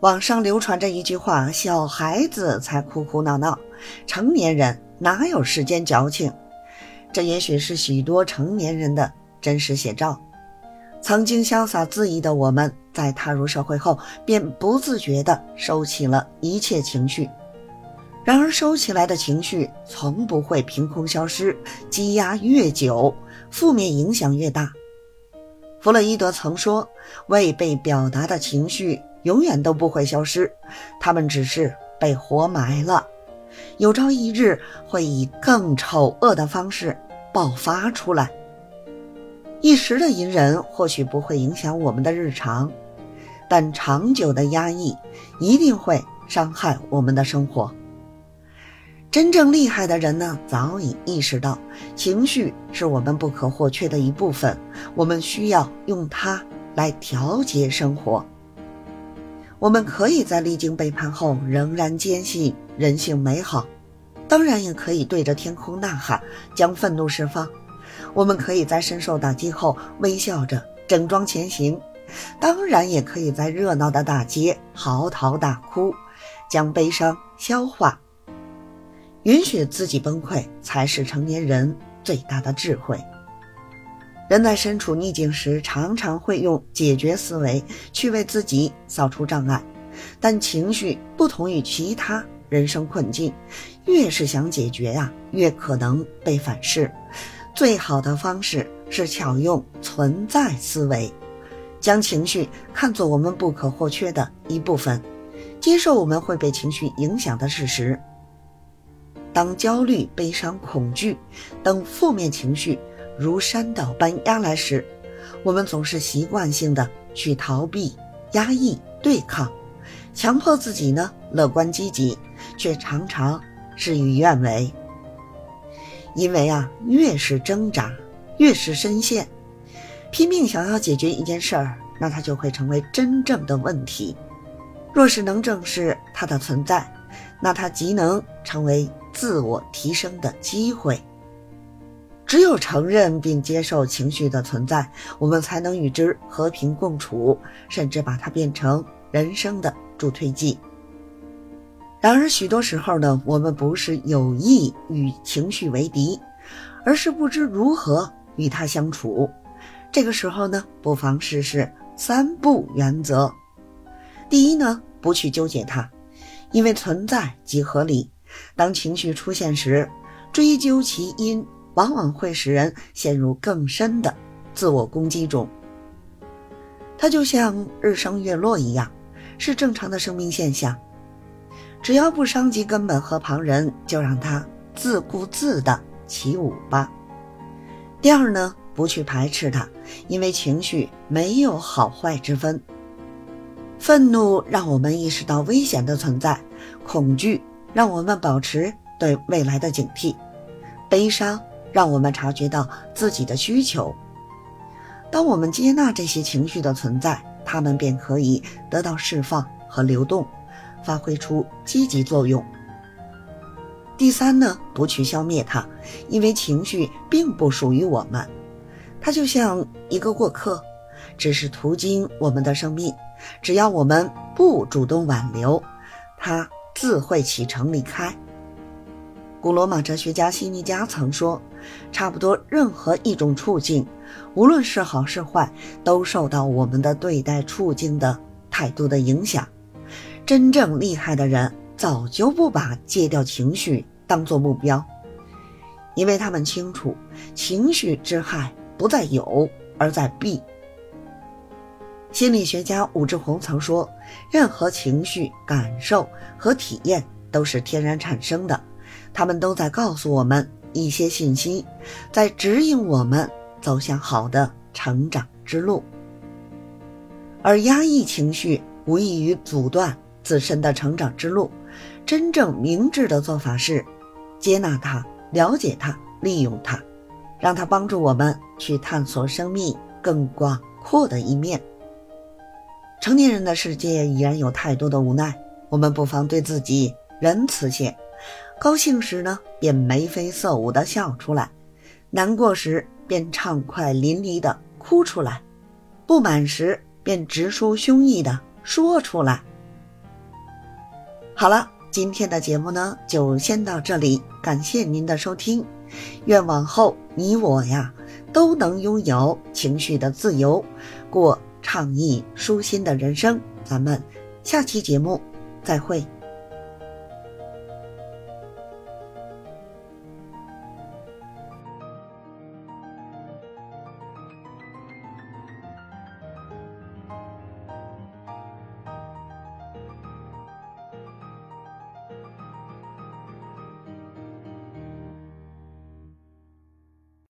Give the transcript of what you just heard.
网上流传着一句话：“小孩子才哭哭闹闹，成年人哪有时间矫情？”这也许是许多成年人的真实写照。曾经潇洒恣意的我们，在踏入社会后，便不自觉地收起了一切情绪。然而，收起来的情绪从不会凭空消失，积压越久，负面影响越大。弗洛伊德曾说：“未被表达的情绪。”永远都不会消失，他们只是被活埋了，有朝一日会以更丑恶的方式爆发出来。一时的隐忍或许不会影响我们的日常，但长久的压抑一定会伤害我们的生活。真正厉害的人呢，早已意识到情绪是我们不可或缺的一部分，我们需要用它来调节生活。我们可以在历经背叛后仍然坚信人性美好，当然也可以对着天空呐喊，将愤怒释放。我们可以在深受打击后微笑着整装前行，当然也可以在热闹的大街嚎啕大哭，将悲伤消化。允许自己崩溃，才是成年人最大的智慧。人在身处逆境时，常常会用解决思维去为自己扫除障碍，但情绪不同于其他人生困境，越是想解决呀，越可能被反噬。最好的方式是巧用存在思维，将情绪看作我们不可或缺的一部分，接受我们会被情绪影响的事实。当焦虑、悲伤、恐惧等负面情绪。如山倒般压来时，我们总是习惯性的去逃避、压抑、对抗，强迫自己呢乐观积极，却常常事与愿违。因为啊，越是挣扎，越是深陷，拼命想要解决一件事儿，那它就会成为真正的问题。若是能正视它的存在，那它即能成为自我提升的机会。只有承认并接受情绪的存在，我们才能与之和平共处，甚至把它变成人生的助推剂。然而，许多时候呢，我们不是有意与情绪为敌，而是不知如何与它相处。这个时候呢，不妨试试三不原则。第一呢，不去纠结它，因为存在即合理。当情绪出现时，追究其因。往往会使人陷入更深的自我攻击中。它就像日升月落一样，是正常的生命现象。只要不伤及根本和旁人，就让它自顾自的起舞吧。第二呢，不去排斥它，因为情绪没有好坏之分。愤怒让我们意识到危险的存在，恐惧让我们保持对未来的警惕，悲伤。让我们察觉到自己的需求。当我们接纳这些情绪的存在，它们便可以得到释放和流动，发挥出积极作用。第三呢，不去消灭它，因为情绪并不属于我们，它就像一个过客，只是途经我们的生命。只要我们不主动挽留，它自会启程离开。古罗马哲学家西尼加曾说：“差不多任何一种处境，无论是好是坏，都受到我们的对待处境的态度的影响。真正厉害的人，早就不把戒掉情绪当做目标，因为他们清楚，情绪之害不在有，而在必。”心理学家武志红曾说：“任何情绪、感受和体验都是天然产生的。”他们都在告诉我们一些信息，在指引我们走向好的成长之路。而压抑情绪无异于阻断自身的成长之路。真正明智的做法是接纳它、了解它、利用它，让它帮助我们去探索生命更广阔的一面。成年人的世界已然有太多的无奈，我们不妨对自己仁慈些。高兴时呢，便眉飞色舞地笑出来；难过时，便畅快淋漓地哭出来；不满时，便直抒胸臆地说出来。好了，今天的节目呢就先到这里，感谢您的收听。愿往后你我呀都能拥有情绪的自由，过畅意舒心的人生。咱们下期节目再会。